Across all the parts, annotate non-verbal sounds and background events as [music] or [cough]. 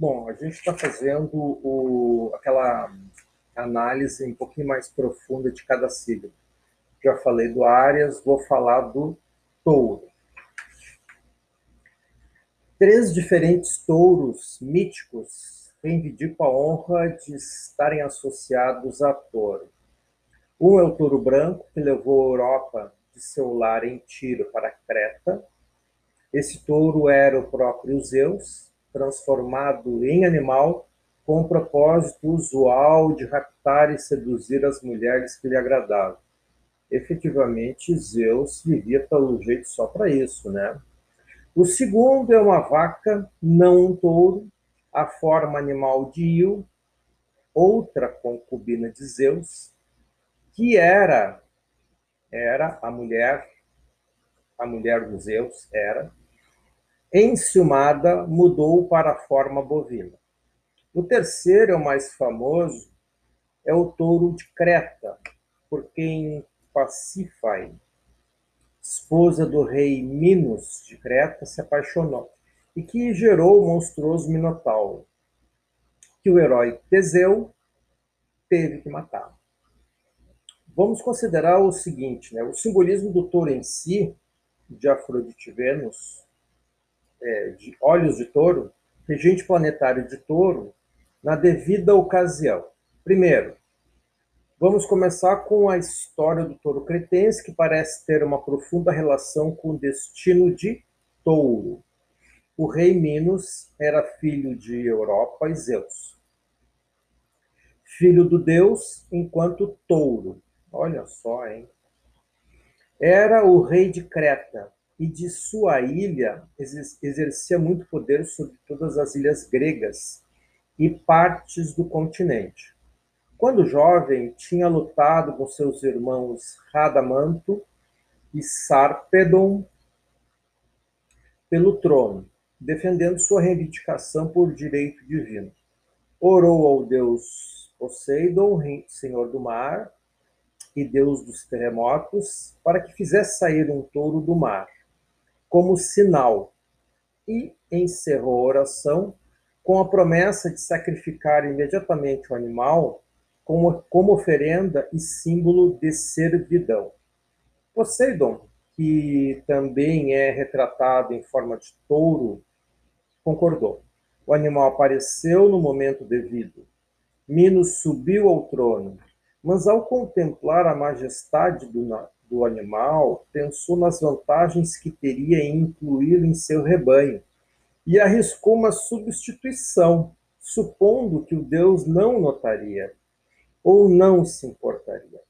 Bom, a gente está fazendo o, aquela análise um pouquinho mais profunda de cada signo. Já falei do Áries, vou falar do Touro. Três diferentes touros míticos reivindicam a honra de estarem associados a Touro. Um é o touro branco, que levou a Europa de seu lar em Tiro para Creta. Esse touro era o próprio Zeus, transformado em animal com o propósito usual de raptar e seduzir as mulheres que lhe agradavam. Efetivamente, Zeus vivia pelo jeito só para isso, né? O segundo é uma vaca, não um touro, a forma animal de Io, outra concubina de Zeus, que era era a mulher a mulher do Zeus era enciumada, mudou para a forma bovina. O terceiro, é o mais famoso, é o touro de Creta, por quem Pacífae, esposa do rei Minos de Creta, se apaixonou e que gerou o monstruoso Minotauro, que o herói Teseu teve que matar. Vamos considerar o seguinte, né? o simbolismo do touro em si, de Afrodite Vênus, é, de olhos de touro, regente planetário de touro, na devida ocasião. Primeiro, vamos começar com a história do touro cretense, que parece ter uma profunda relação com o destino de touro. O rei Minos era filho de Europa e Zeus. Filho do deus enquanto touro. Olha só, hein? Era o rei de Creta, e de sua ilha exercia muito poder sobre todas as ilhas gregas e partes do continente. Quando jovem, tinha lutado com seus irmãos Radamanto e Sarpedon pelo trono, defendendo sua reivindicação por direito divino. Orou ao deus Poseidon, senhor do mar e deus dos terremotos, para que fizesse sair um touro do mar como sinal e encerrou a oração com a promessa de sacrificar imediatamente o animal como, como oferenda e símbolo de servidão. Poseidon, que também é retratado em forma de touro, concordou. O animal apareceu no momento devido. Minos subiu ao trono, mas ao contemplar a majestade do, do animal, pensou nas vantagens que teria em incluí-lo em seu rebanho e arriscou uma substituição, supondo que o Deus não notaria ou não se importaria.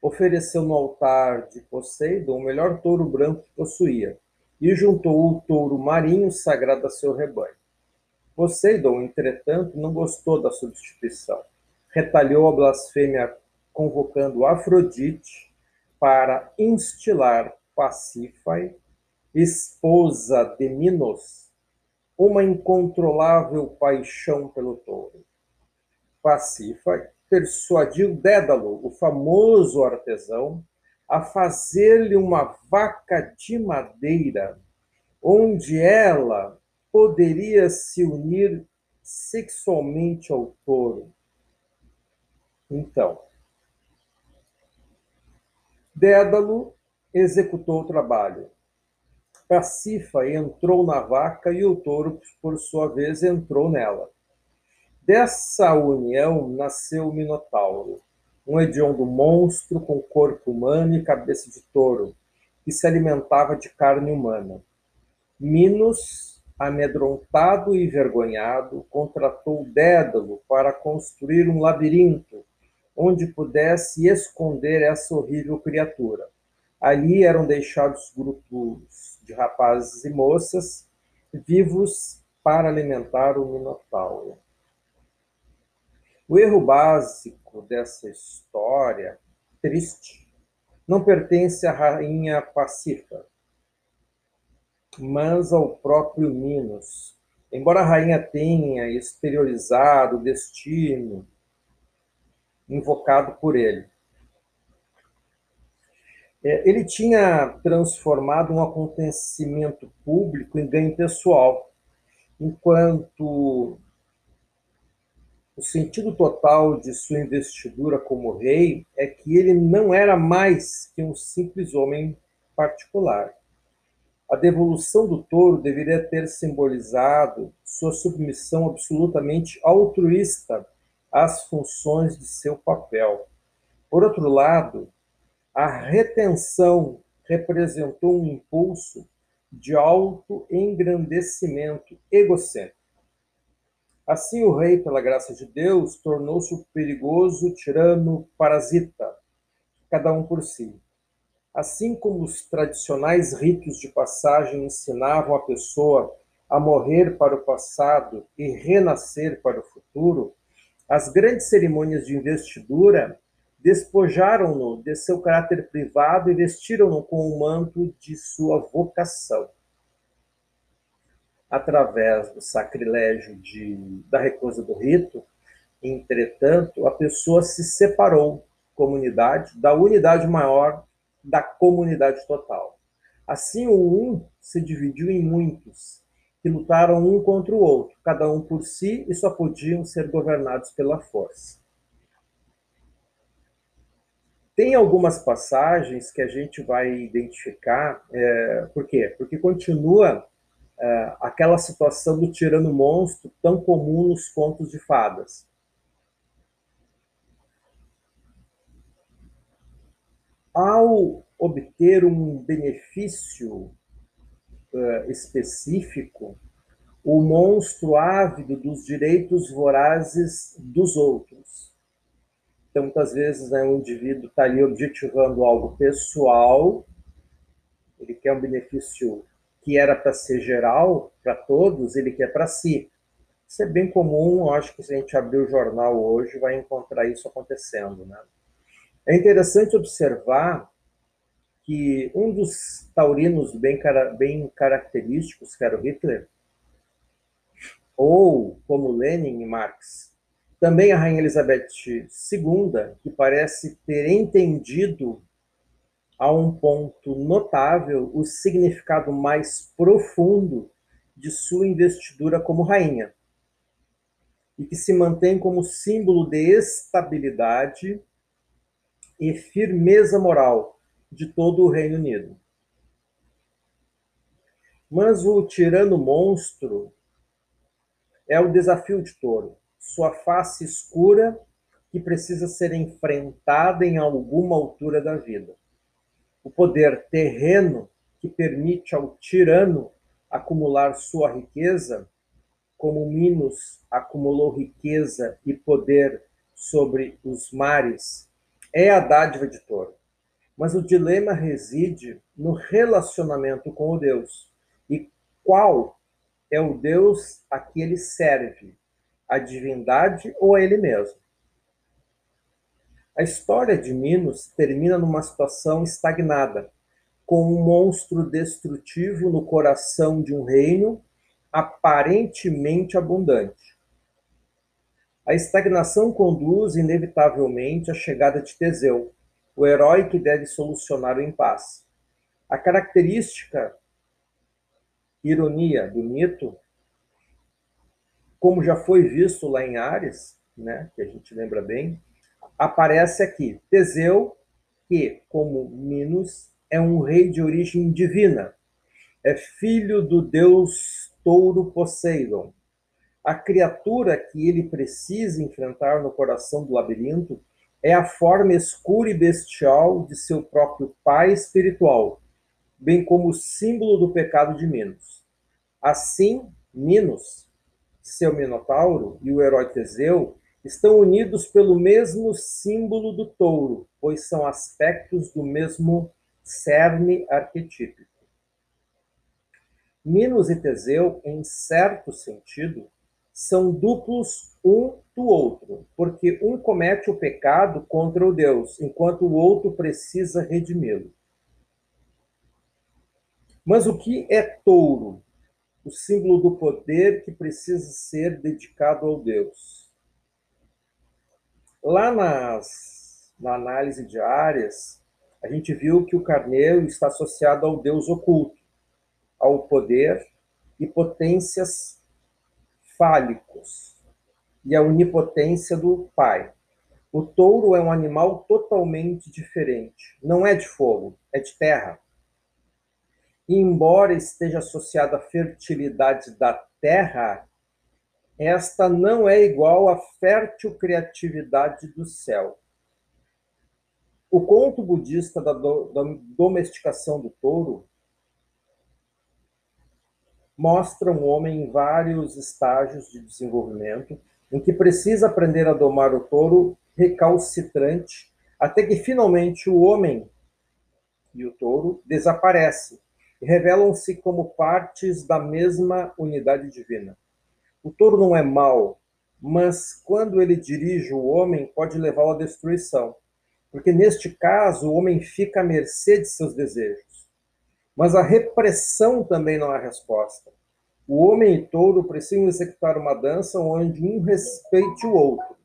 Ofereceu no altar de Poseidon o melhor touro branco que possuía e juntou o touro marinho sagrado a seu rebanho. Poseidon, entretanto, não gostou da substituição. Retalhou a blasfêmia convocando Afrodite para instilar Pacífae, esposa de Minos, uma incontrolável paixão pelo touro. Pacífae persuadiu Dédalo, o famoso artesão, a fazer-lhe uma vaca de madeira, onde ela poderia se unir sexualmente ao touro. Então, Dédalo executou o trabalho. Pacifa entrou na vaca e o touro, por sua vez, entrou nela. Dessa união nasceu o Minotauro, um hediondo monstro com corpo humano e cabeça de touro, que se alimentava de carne humana. Minos, amedrontado e envergonhado, contratou Dédalo para construir um labirinto onde pudesse esconder essa horrível criatura. Ali eram deixados grupos de rapazes e moças vivos para alimentar o Minotauro. O erro básico dessa história, triste, não pertence à rainha Pacífica, mas ao próprio Minos. Embora a rainha tenha exteriorizado o destino invocado por ele. É, ele tinha transformado um acontecimento público em ganho pessoal enquanto o sentido total de sua investidura como rei é que ele não era mais que um simples homem particular. A devolução do touro deveria ter simbolizado sua submissão absolutamente altruísta às funções de seu papel. Por outro lado, a retenção representou um impulso de auto-engrandecimento egocêntrico. Assim, o rei, pela graça de Deus, tornou-se o perigoso tirano parasita, cada um por si. Assim como os tradicionais ritos de passagem ensinavam a pessoa a morrer para o passado e renascer para o futuro, as grandes cerimônias de investidura despojaram-no de seu caráter privado e vestiram-no com o manto de sua vocação. Através do sacrilégio de, da recusa do rito, entretanto, a pessoa se separou comunidade da unidade maior da comunidade total. Assim, o um se dividiu em muitos, que lutaram um contra o outro, cada um por si, e só podiam ser governados pela força. Tem algumas passagens que a gente vai identificar, é, por quê? Porque continua é, aquela situação do tirano monstro tão comum nos contos de fadas. Ao obter um benefício uh, específico, o monstro ávido dos direitos vorazes dos outros então, muitas vezes, né, o indivíduo está ali objetivando algo pessoal, ele quer um benefício que era para ser geral, para todos, ele quer para si. Isso é bem comum, acho que se a gente abrir o jornal hoje, vai encontrar isso acontecendo. Né? É interessante observar que um dos taurinos bem, bem característicos, que era o Hitler, ou como Lenin e Marx, também a Rainha Elizabeth II, que parece ter entendido a um ponto notável o significado mais profundo de sua investidura como rainha, e que se mantém como símbolo de estabilidade e firmeza moral de todo o Reino Unido. Mas o tirano monstro é o desafio de Touro sua face escura que precisa ser enfrentada em alguma altura da vida. O poder terreno que permite ao tirano acumular sua riqueza, como Minos acumulou riqueza e poder sobre os mares, é a dádiva de Toro. Mas o dilema reside no relacionamento com o Deus. E qual é o Deus a que ele serve? a divindade ou a ele mesmo. A história de Minos termina numa situação estagnada, com um monstro destrutivo no coração de um reino aparentemente abundante. A estagnação conduz inevitavelmente à chegada de Teseu, o herói que deve solucionar o impasse. A característica ironia do mito como já foi visto lá em Ares, né, que a gente lembra bem, aparece aqui Teseu, que, como Minos, é um rei de origem divina, é filho do deus touro Poseidon. A criatura que ele precisa enfrentar no coração do labirinto é a forma escura e bestial de seu próprio pai espiritual, bem como o símbolo do pecado de Minos. Assim, Minos seu Minotauro e o herói Teseu estão unidos pelo mesmo símbolo do touro, pois são aspectos do mesmo cerne arquetípico. Minos e Teseu, em certo sentido, são duplos um do outro, porque um comete o pecado contra o Deus, enquanto o outro precisa redimi-lo. Mas o que é touro? o símbolo do poder que precisa ser dedicado ao Deus. Lá nas, na análise de áreas, a gente viu que o carneiro está associado ao Deus oculto, ao poder e potências fálicos e a onipotência do Pai. O touro é um animal totalmente diferente. Não é de fogo, é de terra. E embora esteja associado à fertilidade da terra, esta não é igual à fértil criatividade do céu. O conto budista da domesticação do touro mostra um homem em vários estágios de desenvolvimento, em que precisa aprender a domar o touro recalcitrante, até que finalmente o homem e o touro desaparecem e revelam-se como partes da mesma unidade divina. O touro não é mau, mas quando ele dirige o homem, pode levá-lo à destruição, porque neste caso o homem fica à mercê de seus desejos. Mas a repressão também não é a resposta. O homem e touro precisam executar uma dança onde um respeite o outro.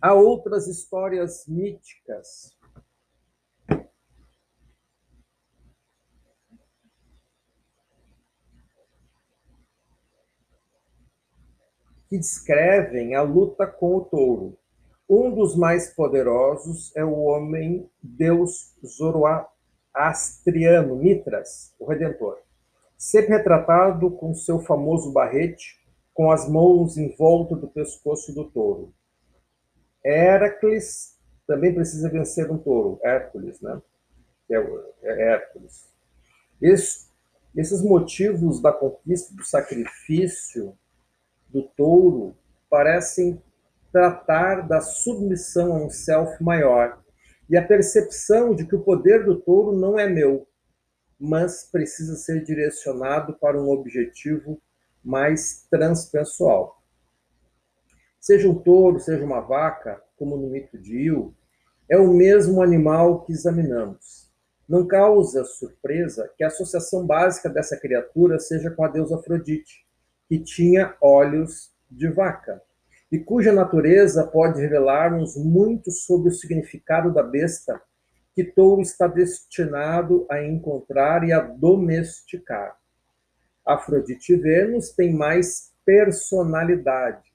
Há outras histórias míticas que descrevem a luta com o touro. Um dos mais poderosos é o homem deus zoroastriano, Mitras, o Redentor. Sempre retratado com seu famoso barrete, com as mãos em volta do pescoço do touro. Heracles também precisa vencer um touro, Hércules, né? É, é Hércules. Esse, esses motivos da conquista do sacrifício do touro parecem tratar da submissão a um self maior e a percepção de que o poder do touro não é meu, mas precisa ser direcionado para um objetivo mais transpessoal. Seja um touro, seja uma vaca, como no mito de Il, é o mesmo animal que examinamos. Não causa surpresa que a associação básica dessa criatura seja com a deusa Afrodite, que tinha olhos de vaca, e cuja natureza pode revelar-nos muito sobre o significado da besta que touro está destinado a encontrar e a domesticar. Afrodite Vênus tem mais personalidade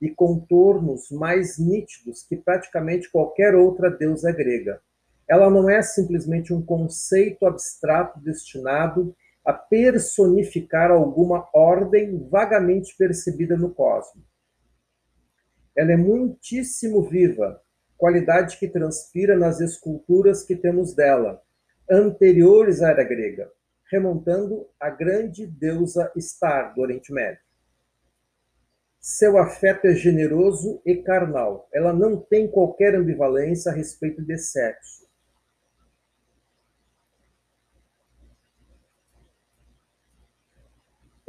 e contornos mais nítidos que praticamente qualquer outra deusa grega. Ela não é simplesmente um conceito abstrato destinado a personificar alguma ordem vagamente percebida no cosmos. Ela é muitíssimo viva, qualidade que transpira nas esculturas que temos dela, anteriores à era grega, remontando à grande deusa Star do Oriente Médio. Seu afeto é generoso e carnal. Ela não tem qualquer ambivalência a respeito de sexo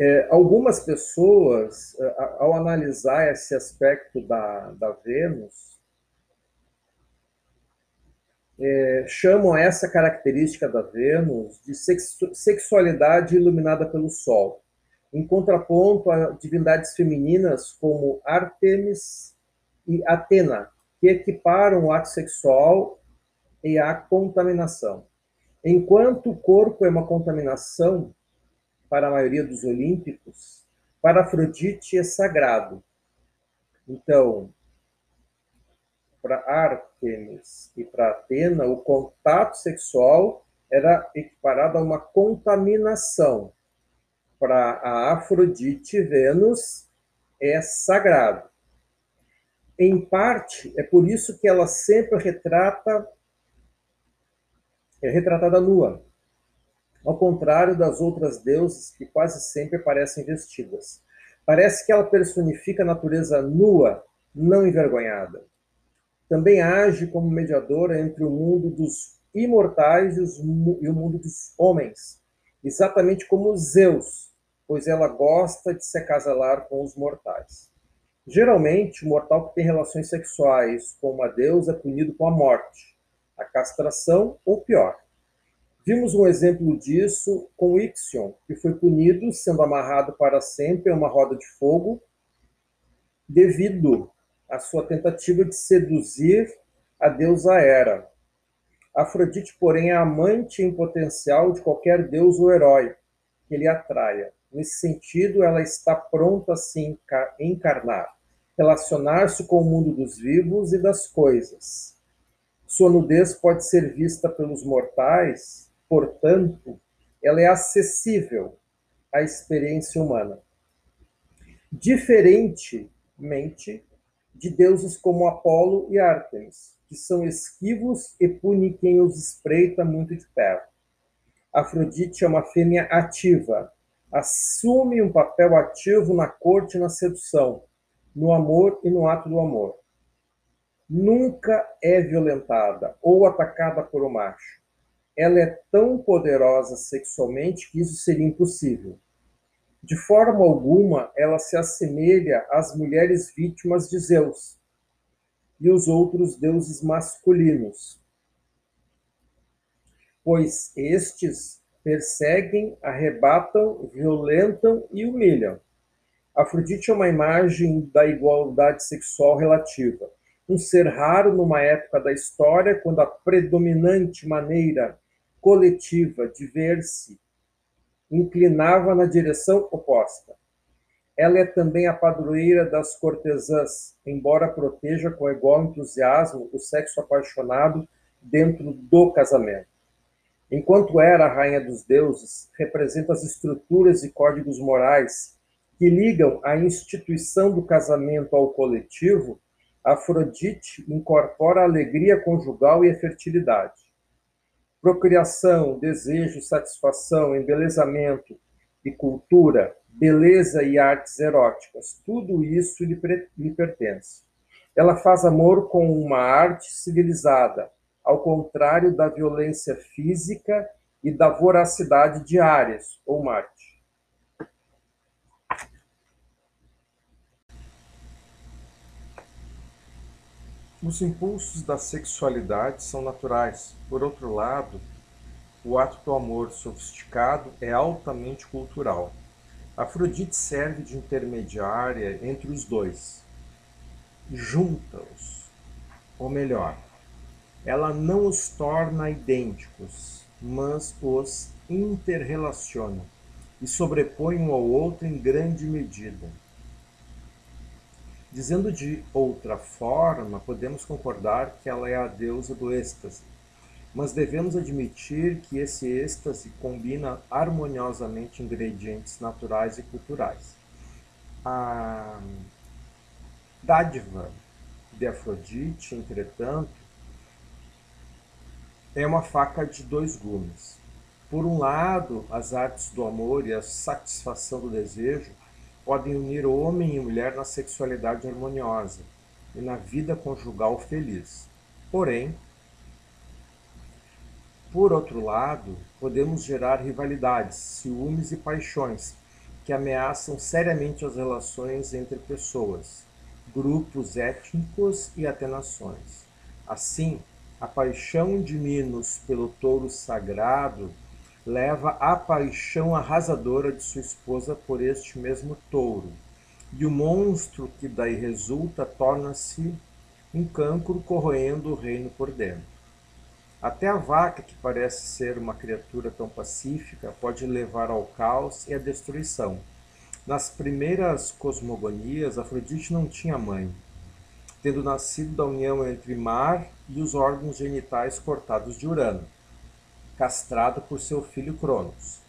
É, algumas pessoas, é, ao analisar esse aspecto da, da Vênus, é, chamam essa característica da Vênus de sexualidade iluminada pelo Sol, em contraponto a divindades femininas como Artemis e Atena, que equiparam o ato sexual e a contaminação. Enquanto o corpo é uma contaminação, para a maioria dos olímpicos, para Afrodite é sagrado. Então, para Artemis e para Atena, o contato sexual era equiparado a uma contaminação. Para a Afrodite, Vênus é sagrado. Em parte, é por isso que ela sempre retrata é retratada nua ao contrário das outras deusas que quase sempre aparecem vestidas. Parece que ela personifica a natureza nua, não envergonhada. Também age como mediadora entre o mundo dos imortais e o mundo dos homens, exatamente como Zeus, pois ela gosta de se acasalar com os mortais. Geralmente, o mortal que tem relações sexuais com uma deusa é punido com a morte, a castração ou pior. Vimos um exemplo disso com Ixion, que foi punido sendo amarrado para sempre a uma roda de fogo devido à sua tentativa de seduzir a deusa Hera. Afrodite, porém, é amante em potencial de qualquer deus ou herói que lhe atraia. Nesse sentido, ela está pronta a se encarnar, relacionar-se com o mundo dos vivos e das coisas. Sua nudez pode ser vista pelos mortais, portanto, ela é acessível à experiência humana. Diferentemente de deuses como Apolo e Ártemis, que são esquivos e punem quem os espreita muito de perto. Afrodite é uma fêmea ativa, assume um papel ativo na corte e na sedução, no amor e no ato do amor. Nunca é violentada ou atacada por um macho. Ela é tão poderosa sexualmente que isso seria impossível. De forma alguma, ela se assemelha às mulheres vítimas de Zeus e os outros deuses masculinos, pois estes perseguem, arrebatam, violentam e humilham. Afrodite é uma imagem da igualdade sexual relativa, um ser raro numa época da história quando a predominante maneira coletiva de ver-se inclinava na direção oposta. Ela é também a padroeira das cortesãs, embora proteja com igual entusiasmo o sexo apaixonado dentro do casamento. Enquanto era a rainha dos deuses, representa as estruturas e códigos morais que ligam a instituição do casamento ao coletivo, Afrodite incorpora a alegria conjugal e a fertilidade procriação, desejo, satisfação, embelezamento e cultura, beleza e artes eróticas, tudo isso lhe, lhe pertence. Ela faz amor com uma arte civilizada, ao contrário da violência física e da voracidade de Ares ou Marte. Os impulsos da sexualidade são naturais. Por outro lado, o ato do amor sofisticado é altamente cultural. Afrodite serve de intermediária entre os dois. Junta-os. Ou melhor, ela não os torna idênticos, mas os interrelaciona e sobrepõe um ao outro em grande medida. Dizendo de outra forma, podemos concordar que ela é a deusa do êxtase, mas devemos admitir que esse êxtase combina harmoniosamente ingredientes naturais e culturais. A dádiva de Afrodite, entretanto, é uma faca de dois gumes. Por um lado, as artes do amor e a satisfação do desejo podem unir homem e mulher na sexualidade harmoniosa e na vida conjugal feliz. Porém, por outro lado, podemos gerar rivalidades, ciúmes e paixões que ameaçam seriamente as relações entre pessoas, grupos étnicos e até nações. Assim, a paixão de Minos pelo touro sagrado leva à paixão arrasadora de sua esposa por este mesmo touro, e o monstro que daí resulta torna-se um cancro corroendo o reino por dentro. Até a vaca, que parece ser uma criatura tão pacífica, pode levar ao caos e à destruição. Nas primeiras cosmogonias, Afrodite não tinha mãe, tendo nascido da união entre Mar e os órgãos genitais cortados de Urano castrado por seu filho Cronos.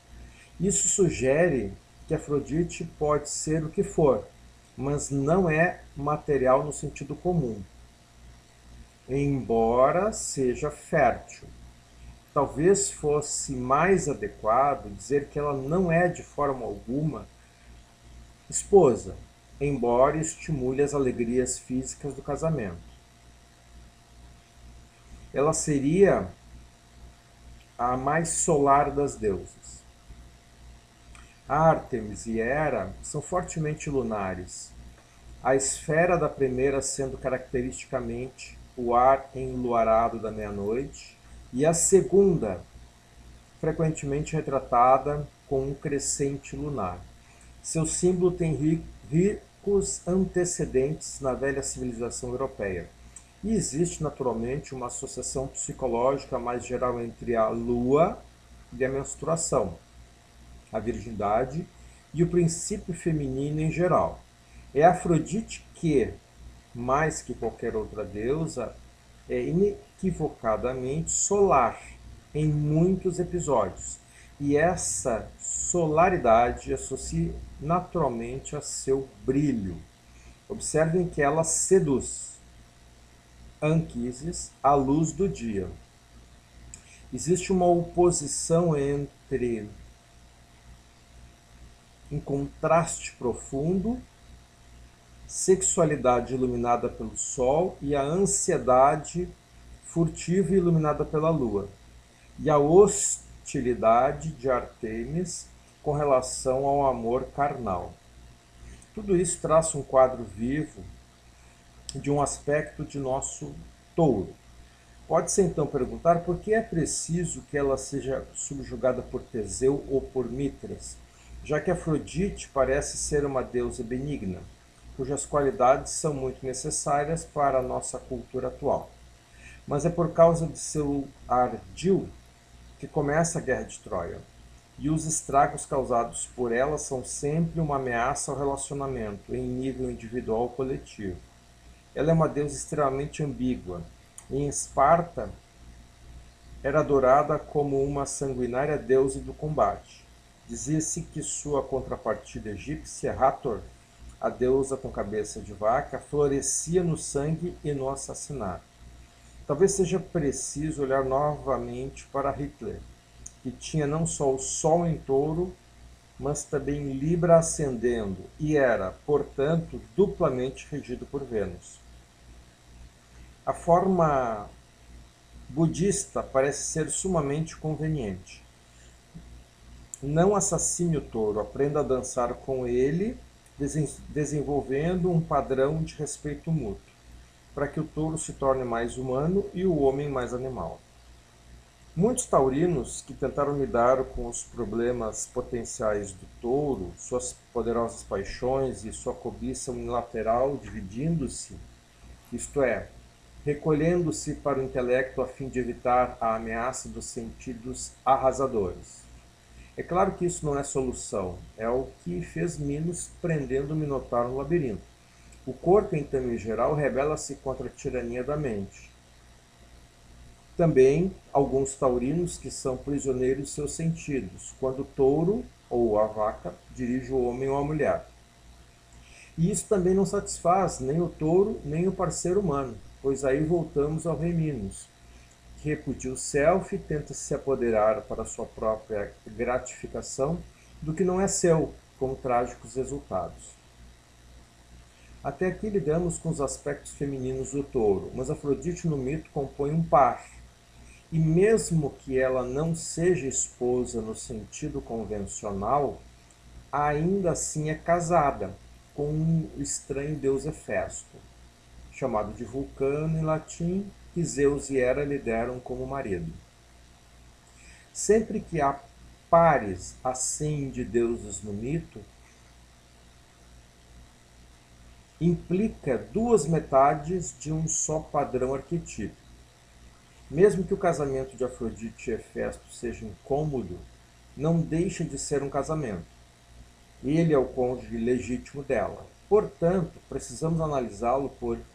Isso sugere que Afrodite pode ser o que for, mas não é material no sentido comum, embora seja fértil. Talvez fosse mais adequado dizer que ela não é de forma alguma esposa, embora estimule as alegrias físicas do casamento. Ela seria a mais solar das deusas. Ártemis e Hera são fortemente lunares, a esfera da primeira sendo caracteristicamente o ar enluarado da meia-noite, e a segunda, frequentemente retratada com um crescente lunar. Seu símbolo tem ricos antecedentes na velha civilização europeia. E existe naturalmente uma associação psicológica mais geral entre a lua e a menstruação, a virgindade e o princípio feminino em geral. É Afrodite que, mais que qualquer outra deusa, é inequivocadamente solar em muitos episódios. E essa solaridade associa naturalmente a seu brilho. Observem que ela seduz Anquises à luz do dia. Existe uma oposição entre um contraste profundo, sexualidade iluminada pelo sol e a ansiedade furtiva e iluminada pela lua, e a hostilidade de Artemis com relação ao amor carnal. Tudo isso traça um quadro vivo de um aspecto de nosso touro. Pode-se então perguntar por que é preciso que ela seja subjugada por Teseu ou por Mitras, já que Afrodite parece ser uma deusa benigna, cujas qualidades são muito necessárias para a nossa cultura atual. Mas é por causa de seu ardil que começa a Guerra de Troia, e os estragos causados por ela são sempre uma ameaça ao relacionamento em nível individual ou coletivo. Ela é uma deusa extremamente ambígua. Em Esparta, era adorada como uma sanguinária deusa do combate. Dizia-se que sua contrapartida egípcia, Hathor, a deusa com cabeça de vaca, florescia no sangue e no assassinato. Talvez seja preciso olhar novamente para Hitler, que tinha não só o Sol em touro, mas também Libra ascendendo, e era, portanto, duplamente regido por Vênus. A forma budista parece ser sumamente conveniente. Não assassine o touro, aprenda a dançar com ele, desenvolvendo um padrão de respeito mútuo para que o touro se torne mais humano e o homem mais animal. Muitos taurinos que tentaram lidar com os problemas potenciais do touro, suas poderosas paixões e sua cobiça unilateral dividindo-se, isto é, recolhendo-se para o intelecto a fim de evitar a ameaça dos sentidos arrasadores. É claro que isso não é solução, é o que fez Minos prendendo o Minotauro no labirinto. O corpo, então, em geral, rebela-se contra a tirania da mente. Também alguns taurinos que são prisioneiros de seus sentidos, quando o touro ou a vaca dirige o homem ou a mulher. E isso também não satisfaz nem o touro nem o parceiro humano, pois aí voltamos ao rei Minos, que repudia o self e tenta se apoderar para sua própria gratificação do que não é seu, com trágicos resultados. Até aqui lidamos com os aspectos femininos do touro, mas Afrodite no mito compõe um par. E mesmo que ela não seja esposa no sentido convencional, ainda assim é casada com um estranho deus Hefesto, chamado de Vulcano em latim, que Zeus e Hera lhe deram como marido. Sempre que há pares assim de deuses no mito, implica duas metades de um só padrão arquetípico. Mesmo que o casamento de Afrodite e Hefesto seja incômodo, não deixa de ser um casamento. Ele é o cônjuge legítimo dela. Portanto, precisamos analisá-lo,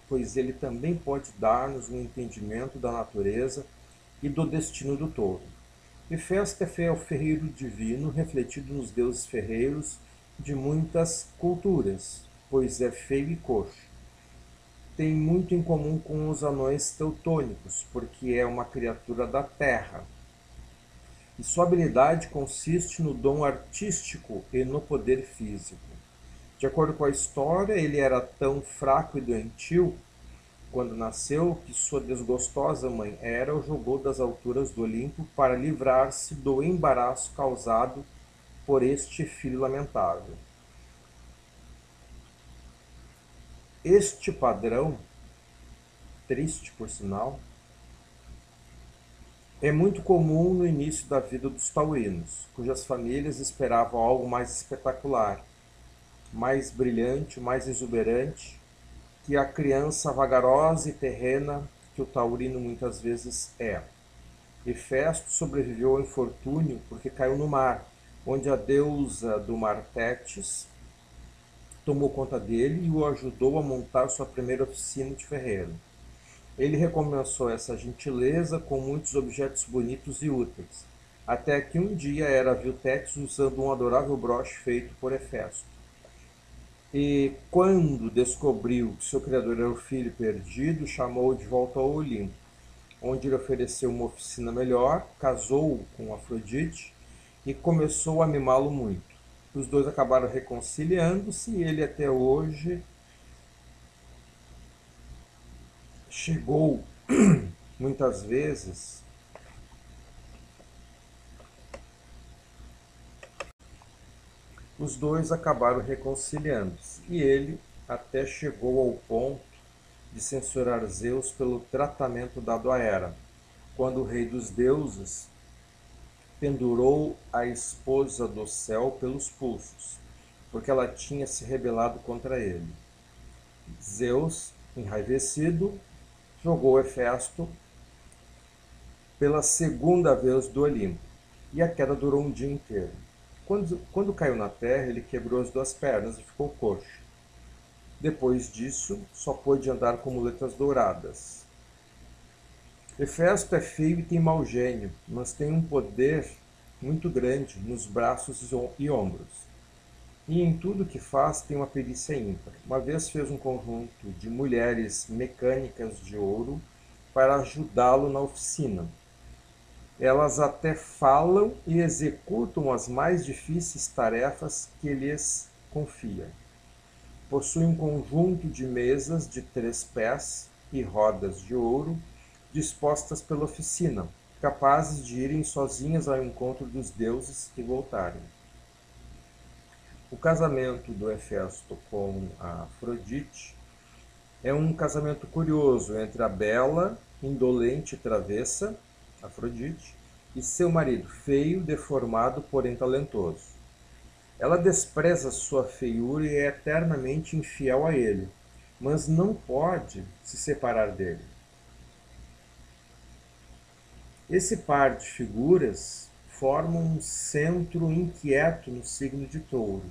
pois ele também pode dar-nos um entendimento da natureza e do destino do touro. Hefesto é o ferreiro divino refletido nos deuses ferreiros de muitas culturas, pois é feio e coxo. Tem muito em comum com os anões teutônicos, porque é uma criatura da terra. E sua habilidade consiste no dom artístico e no poder físico. De acordo com a história, ele era tão fraco e doentio quando nasceu que sua desgostosa mãe Hera o jogou das alturas do Olimpo para livrar-se do embaraço causado por este filho lamentável. Este padrão, triste por sinal, é muito comum no início da vida dos taurinos, cujas famílias esperavam algo mais espetacular, mais brilhante, mais exuberante que a criança vagarosa e terrena que o taurino muitas vezes é. Hefesto sobreviveu ao infortúnio porque caiu no mar, onde a deusa do mar Tétis tomou conta dele e o ajudou a montar sua primeira oficina de ferreiro. Ele recompensou essa gentileza com muitos objetos bonitos e úteis, até que um dia era viu Tétis usando um adorável broche feito por Hefesto. E quando descobriu que seu criador era o filho perdido, chamou-o de volta ao Olimpo, onde lhe ofereceu uma oficina melhor, casou com Afrodite e começou a mimá-lo muito. Os dois acabaram reconciliando-se e ele até hoje chegou [clears throat] muitas vezes os dois acabaram reconciliando-se e ele até chegou ao ponto de censurar Zeus pelo tratamento dado a Hera, quando o rei dos deuses pendurou a esposa do céu pelos pulsos, porque ela tinha se rebelado contra ele. Zeus, enraivecido, jogou Hefesto pela segunda vez do Olimpo, e a queda durou um dia inteiro. Quando, quando caiu na terra, ele quebrou as duas pernas e ficou coxo. Depois disso, só pôde andar com muletas douradas. Hefesto é feio e tem mau gênio, mas tem um poder muito grande nos braços e ombros. E em tudo que faz tem uma perícia ímpar. Uma vez fez um conjunto de mulheres mecânicas de ouro para ajudá-lo na oficina. Elas até falam e executam as mais difíceis tarefas que lhes confia. Possui um conjunto de mesas de três pés e rodas de ouro dispostas pela oficina, capazes de irem sozinhas ao encontro dos deuses e voltarem. O casamento do Hefesto com a Afrodite é um casamento curioso entre a bela, indolente travessa, Afrodite, e seu marido, feio, deformado, porém talentoso. Ela despreza sua feiura e é eternamente infiel a ele, mas não pode se separar dele. Esse par de figuras forma um centro inquieto no signo de touro,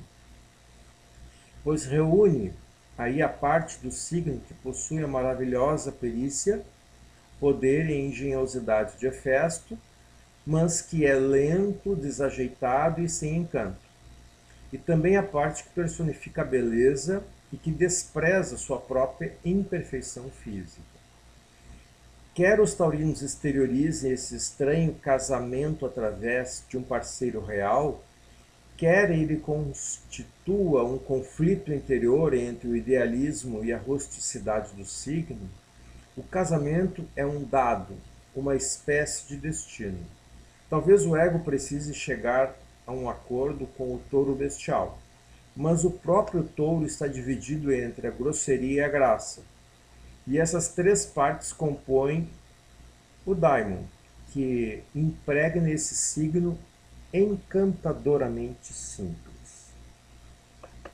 pois reúne aí a parte do signo que possui a maravilhosa perícia, poder e engenhosidade de Hefesto, mas que é lento, desajeitado e sem encanto. E também a parte que personifica a beleza e que despreza sua própria imperfeição física. Quer os taurinos exteriorizem esse estranho casamento através de um parceiro real, quer ele constitua um conflito interior entre o idealismo e a rusticidade do signo, o casamento é um dado, uma espécie de destino. Talvez o ego precise chegar a um acordo com o touro bestial, mas o próprio touro está dividido entre a grosseria e a graça e essas três partes compõem o daimon, que impregna esse signo encantadoramente simples.